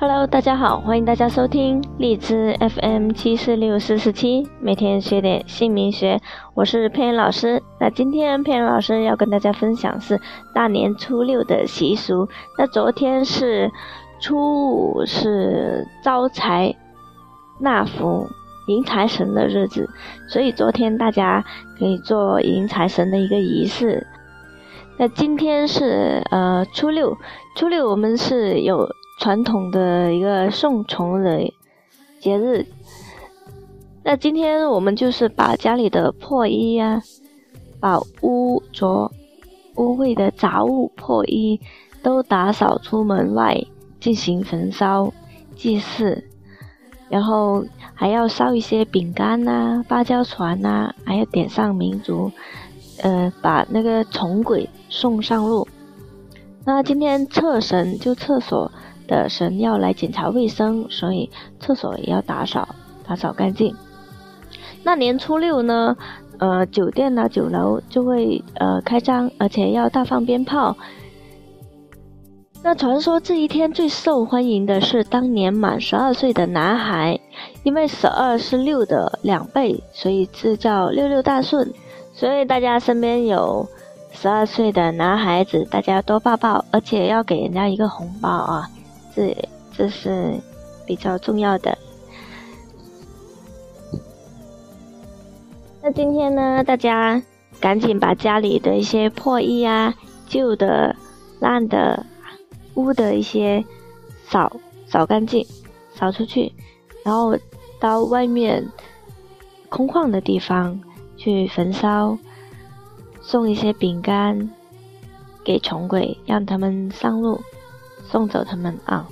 Hello，大家好，欢迎大家收听荔枝 FM 七四六四四七，每天学点姓名学，我是佩恩老师。那今天佩恩老师要跟大家分享是大年初六的习俗。那昨天是初五，是招财纳福、迎财神的日子，所以昨天大家可以做迎财神的一个仪式。那今天是呃初六，初六我们是有。传统的一个送虫的节日，那今天我们就是把家里的破衣呀，把污浊、污秽的杂物、破衣都打扫出门外，进行焚烧祭祀，然后还要烧一些饼干呐、芭蕉船呐，还要点上明烛，呃，把那个虫鬼送上路。那今天厕神就厕所。的神要来检查卫生，所以厕所也要打扫，打扫干净。那年初六呢，呃，酒店呢、酒楼就会呃开张，而且要大放鞭炮。那传说这一天最受欢迎的是当年满十二岁的男孩，因为十二是六的两倍，所以这叫六六大顺。所以大家身边有十二岁的男孩子，大家多抱抱，而且要给人家一个红包啊！这这是比较重要的。那今天呢，大家赶紧把家里的一些破衣啊、旧的、烂的、污的一些扫扫干净，扫出去，然后到外面空旷的地方去焚烧，送一些饼干给穷鬼，让他们上路。送走他们啊！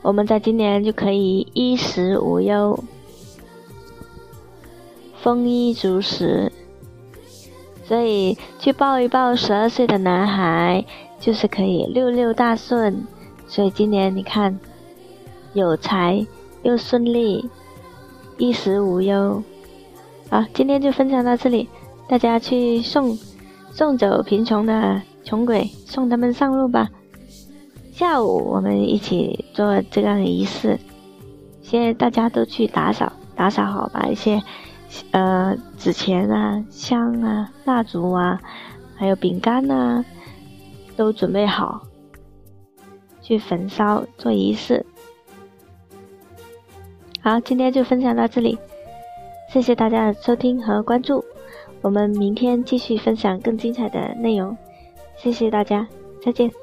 我们在今年就可以衣食无忧，丰衣足食。所以去抱一抱十二岁的男孩，就是可以六六大顺。所以今年你看，有财又顺利，衣食无忧。好，今天就分享到这里，大家去送送走贫穷的穷鬼，送他们上路吧。下午我们一起做这样的仪式，现在大家都去打扫，打扫好，把一些呃纸钱啊、香啊、蜡烛啊，还有饼干呐，都准备好，去焚烧做仪式。好，今天就分享到这里，谢谢大家的收听和关注，我们明天继续分享更精彩的内容，谢谢大家，再见。